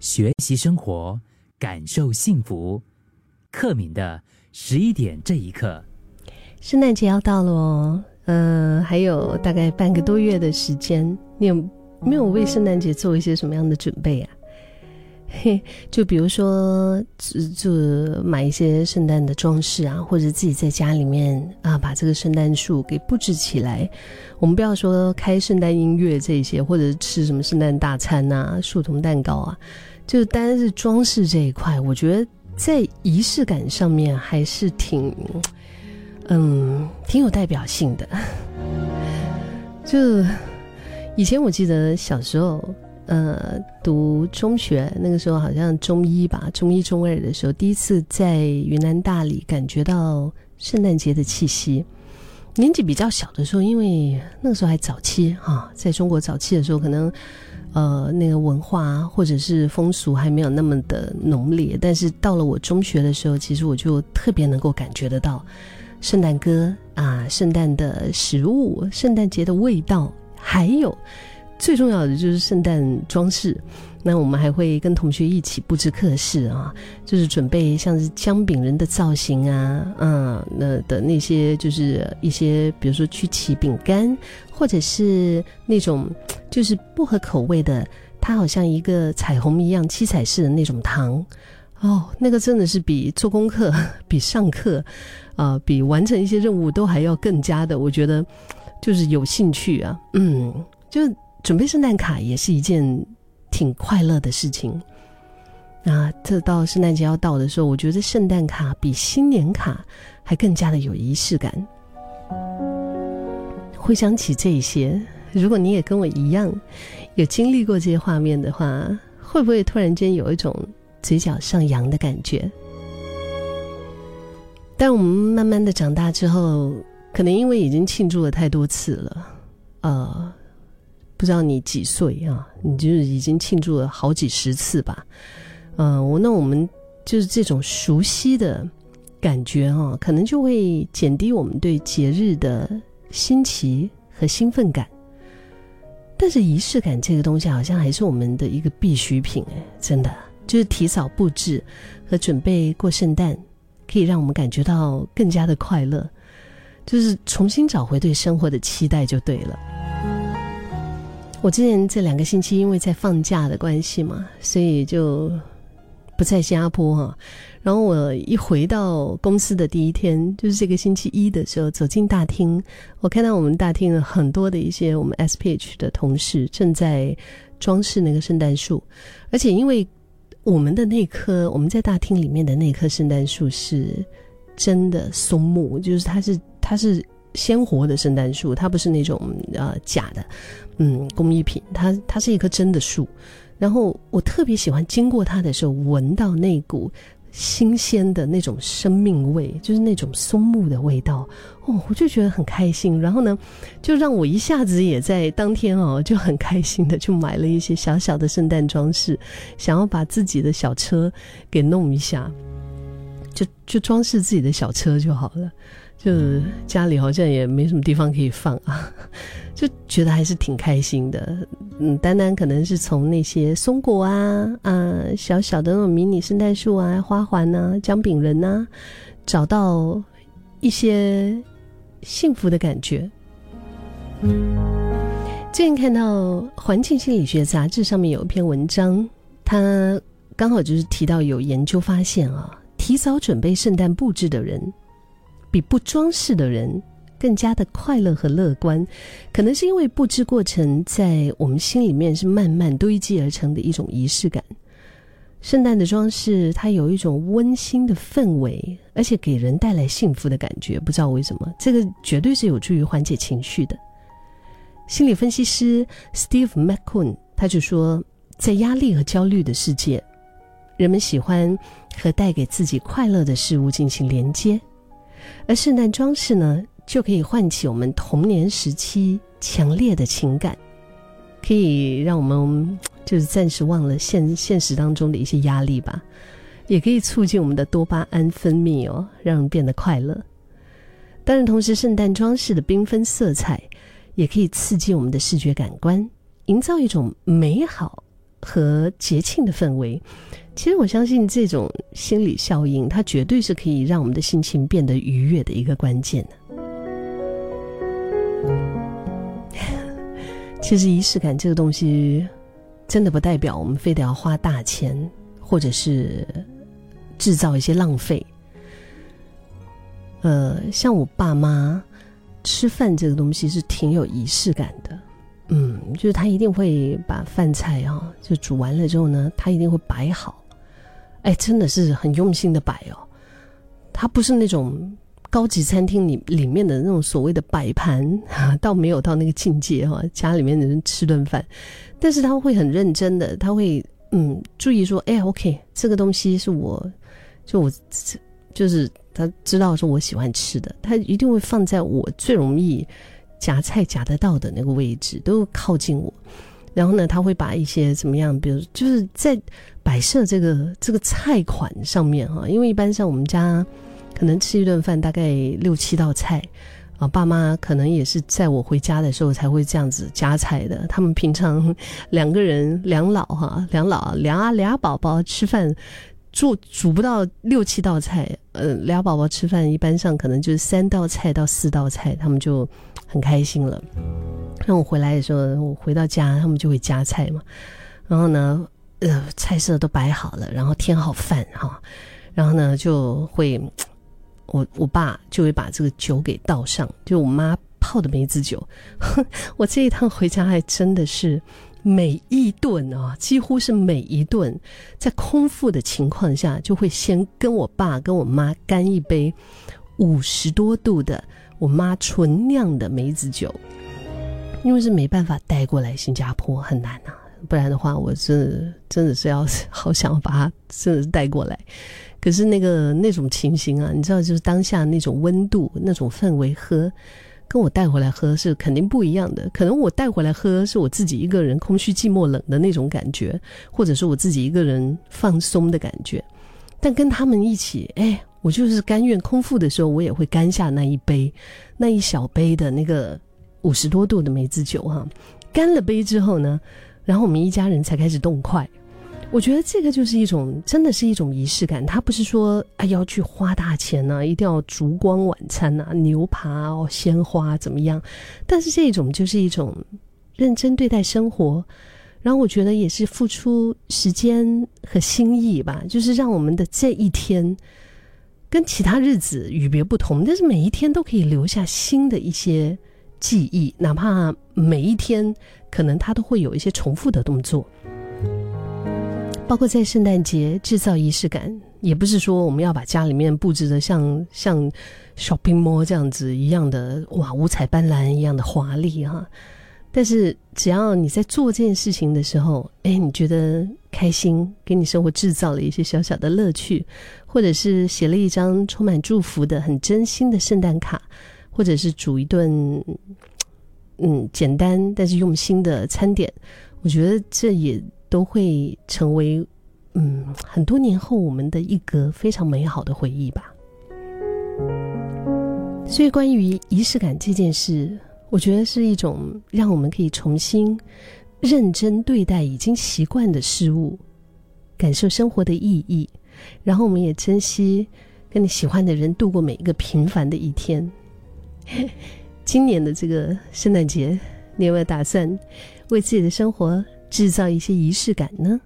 学习生活，感受幸福。克敏的十一点这一刻，圣诞节要到了哦，呃，还有大概半个多月的时间，你有没有为圣诞节做一些什么样的准备啊？嘿，就比如说，就买一些圣诞的装饰啊，或者自己在家里面啊，把这个圣诞树给布置起来。我们不要说开圣诞音乐这些，或者吃什么圣诞大餐呐、树童蛋糕啊，就单是装饰这一块，我觉得在仪式感上面还是挺，嗯，挺有代表性的。就以前我记得小时候。呃，读中学那个时候好像中一吧，中一中二的时候，第一次在云南大理感觉到圣诞节的气息。年纪比较小的时候，因为那个时候还早期哈，在中国早期的时候，可能呃那个文化或者是风俗还没有那么的浓烈。但是到了我中学的时候，其实我就特别能够感觉得到圣诞歌啊，圣诞的食物，圣诞节的味道，还有。最重要的就是圣诞装饰，那我们还会跟同学一起布置课室啊，就是准备像是姜饼人的造型啊，嗯，那的那些就是一些，比如说曲奇饼干，或者是那种就是薄荷口味的，它好像一个彩虹一样七彩式的那种糖，哦，那个真的是比做功课、比上课啊、比完成一些任务都还要更加的，我觉得就是有兴趣啊，嗯，就。准备圣诞卡也是一件挺快乐的事情。那这到圣诞节要到的时候，我觉得圣诞卡比新年卡还更加的有仪式感。回想起这些，如果你也跟我一样有经历过这些画面的话，会不会突然间有一种嘴角上扬的感觉？但我们慢慢的长大之后，可能因为已经庆祝了太多次了，呃。不知道你几岁啊？你就是已经庆祝了好几十次吧？嗯，我那我们就是这种熟悉的感觉哈，可能就会减低我们对节日的新奇和兴奋感。但是仪式感这个东西好像还是我们的一个必需品哎，真的就是提早布置和准备过圣诞，可以让我们感觉到更加的快乐，就是重新找回对生活的期待就对了。我之前这两个星期因为在放假的关系嘛，所以就不在新加坡哈。然后我一回到公司的第一天，就是这个星期一的时候，走进大厅，我看到我们大厅很多的一些我们 SPH 的同事正在装饰那个圣诞树，而且因为我们的那棵我们在大厅里面的那棵圣诞树是真的松木，就是它是它是。鲜活的圣诞树，它不是那种呃假的，嗯，工艺品，它它是一棵真的树。然后我特别喜欢经过它的时候，闻到那股新鲜的那种生命味，就是那种松木的味道。哦，我就觉得很开心。然后呢，就让我一下子也在当天哦，就很开心的就买了一些小小的圣诞装饰，想要把自己的小车给弄一下，就就装饰自己的小车就好了。就家里好像也没什么地方可以放啊，就觉得还是挺开心的。嗯，单单可能是从那些松果啊、啊小小的那种迷你圣诞树啊、花环呐、姜饼人呐，找到一些幸福的感觉。最近看到《环境心理学杂志》上面有一篇文章，它刚好就是提到有研究发现啊，提早准备圣诞布置的人。比不装饰的人更加的快乐和乐观，可能是因为布置过程在我们心里面是慢慢堆积而成的一种仪式感。圣诞的装饰它有一种温馨的氛围，而且给人带来幸福的感觉。不知道为什么，这个绝对是有助于缓解情绪的。心理分析师 Steve McCune 他就说，在压力和焦虑的世界，人们喜欢和带给自己快乐的事物进行连接。而圣诞装饰呢，就可以唤起我们童年时期强烈的情感，可以让我们就是暂时忘了现现实当中的一些压力吧，也可以促进我们的多巴胺分泌哦，让人变得快乐。当然，同时圣诞装饰的缤纷色彩，也可以刺激我们的视觉感官，营造一种美好和节庆的氛围。其实我相信这种心理效应，它绝对是可以让我们的心情变得愉悦的一个关键 其实仪式感这个东西，真的不代表我们非得要花大钱，或者是制造一些浪费。呃，像我爸妈吃饭这个东西是挺有仪式感的。嗯，就是他一定会把饭菜啊，就煮完了之后呢，他一定会摆好。哎，真的是很用心的摆哦。他不是那种高级餐厅里里面的那种所谓的摆盘，倒没有到那个境界哈。家里面的人吃顿饭，但是他会很认真的，他会嗯注意说，哎，OK，这个东西是我，就我就是他知道说我喜欢吃的，他一定会放在我最容易。夹菜夹得到的那个位置都靠近我，然后呢，他会把一些怎么样，比如就是在摆设这个这个菜款上面哈，因为一般像我们家可能吃一顿饭大概六七道菜啊，爸妈可能也是在我回家的时候才会这样子夹菜的。他们平常两个人两老哈，两老俩俩宝宝吃饭。煮煮不到六七道菜，呃，俩宝宝吃饭一般上可能就是三道菜到四道菜，他们就很开心了。那我回来的时候，我回到家，他们就会夹菜嘛。然后呢，呃，菜色都摆好了，然后添好饭哈，然后呢就会，我我爸就会把这个酒给倒上，就我妈泡的梅子酒。我这一趟回家还真的是。每一顿啊，几乎是每一顿，在空腹的情况下，就会先跟我爸跟我妈干一杯五十多度的我妈纯酿的梅子酒，因为是没办法带过来新加坡，很难啊。不然的话，我是真的是要好想把它真的是带过来。可是那个那种情形啊，你知道，就是当下那种温度、那种氛围喝。跟我带回来喝是肯定不一样的，可能我带回来喝是我自己一个人空虚寂寞冷的那种感觉，或者是我自己一个人放松的感觉。但跟他们一起，哎，我就是甘愿空腹的时候，我也会干下那一杯，那一小杯的那个五十多度的梅子酒哈。干了杯之后呢，然后我们一家人才开始动筷。我觉得这个就是一种，真的是一种仪式感。他不是说啊要去花大钱呢，一定要烛光晚餐呐，牛扒哦，鲜花怎么样？但是这种就是一种认真对待生活，然后我觉得也是付出时间和心意吧，就是让我们的这一天跟其他日子与别不同，但是每一天都可以留下新的一些记忆，哪怕每一天可能他都会有一些重复的动作。包括在圣诞节制造仪式感，也不是说我们要把家里面布置的像像 shopping mall 这样子一样的哇五彩斑斓一样的华丽哈。但是只要你在做这件事情的时候，哎，你觉得开心，给你生活制造了一些小小的乐趣，或者是写了一张充满祝福的很真心的圣诞卡，或者是煮一顿嗯简单但是用心的餐点，我觉得这也。都会成为，嗯，很多年后我们的一个非常美好的回忆吧。所以，关于仪式感这件事，我觉得是一种让我们可以重新认真对待已经习惯的事物，感受生活的意义，然后我们也珍惜跟你喜欢的人度过每一个平凡的一天。今年的这个圣诞节，你有没有打算为自己的生活？制造一些仪式感呢？